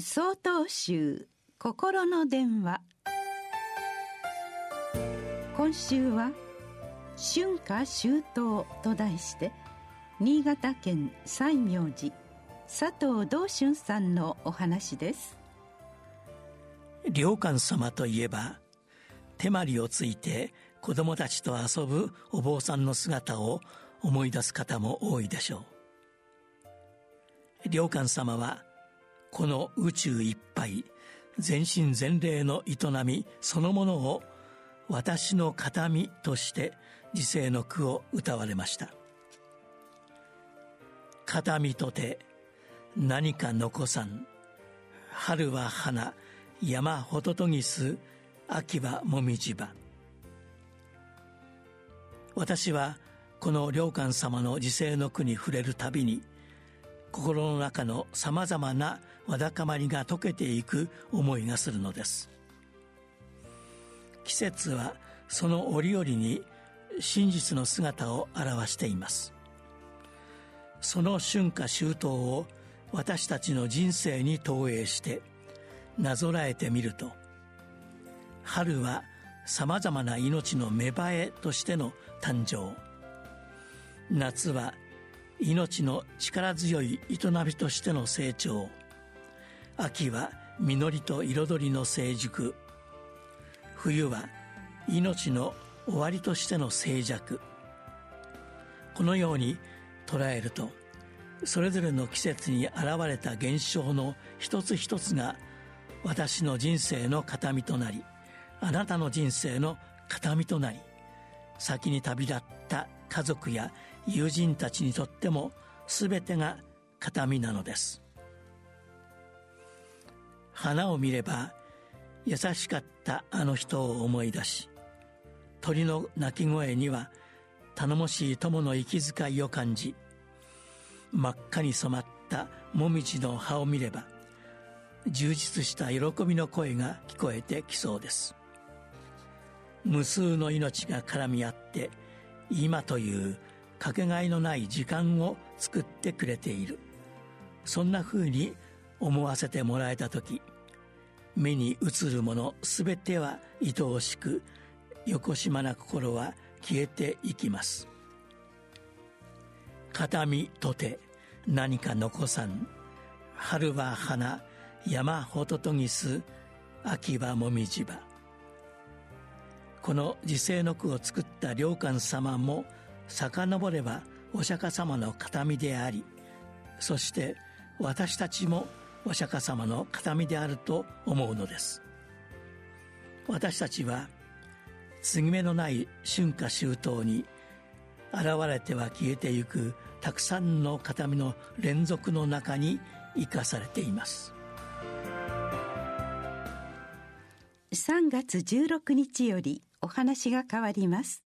総統集心の電話。今週は「春夏秋冬」と題して新潟県西明寺佐藤道春さんのお話です。良寛様といえば手まりをついて子供たちと遊ぶお坊さんの姿を思い出す方も多いでしょう。良寛様はこの宇宙いっぱい全身全霊の営みそのものを私の形見として時世の句を歌われました。形見とて何か残さん春は花山ホトトギス秋はもみじ葉。私はこの良寛様の時世の句に触れるたびに心の中のさまざまなわだかまりが解けていく思いがするのです。季節はその折々に真実の姿を表しています。その春夏秋冬を私たちの人生に投影してなぞらえてみると春はさまざまな命の芽生えとしての誕生。夏は命の力強い営みとしての成長。秋は実りと彩りの成熟。冬は命の終わりとしての静寂。このように捉えるとそれぞれの季節に現れた現象の一つ一つが私の人生の形見となりあなたの人生の形見となり先に旅立った家族や友人たちにとっても全てが形見なのです。花を見れば優しかったあの人を思い出し鳥の鳴き声には頼もしい友の息遣いを感じ真っ赤に染まったもみじの葉を見れば充実した喜びの声が聞こえてきそうです。無数の命が絡み合って今というかけがえのない時間を作ってくれている。そんなふうに思わせてもらえた時目に映るもの全ては愛おしくよこしまな心は消えていきます。形見とて何か残さん。春は花山ホトトギス秋はもみじ葉。この時世の句を作った良寛様も遡ればお釈迦様の形見でありそして私たちもお釈迦様の形見であると思うのです。私たちは継ぎ目のない春夏秋冬に現れては消えてゆくたくさんの形見の連続の中に生かされています。3月16日よりお話が変わります。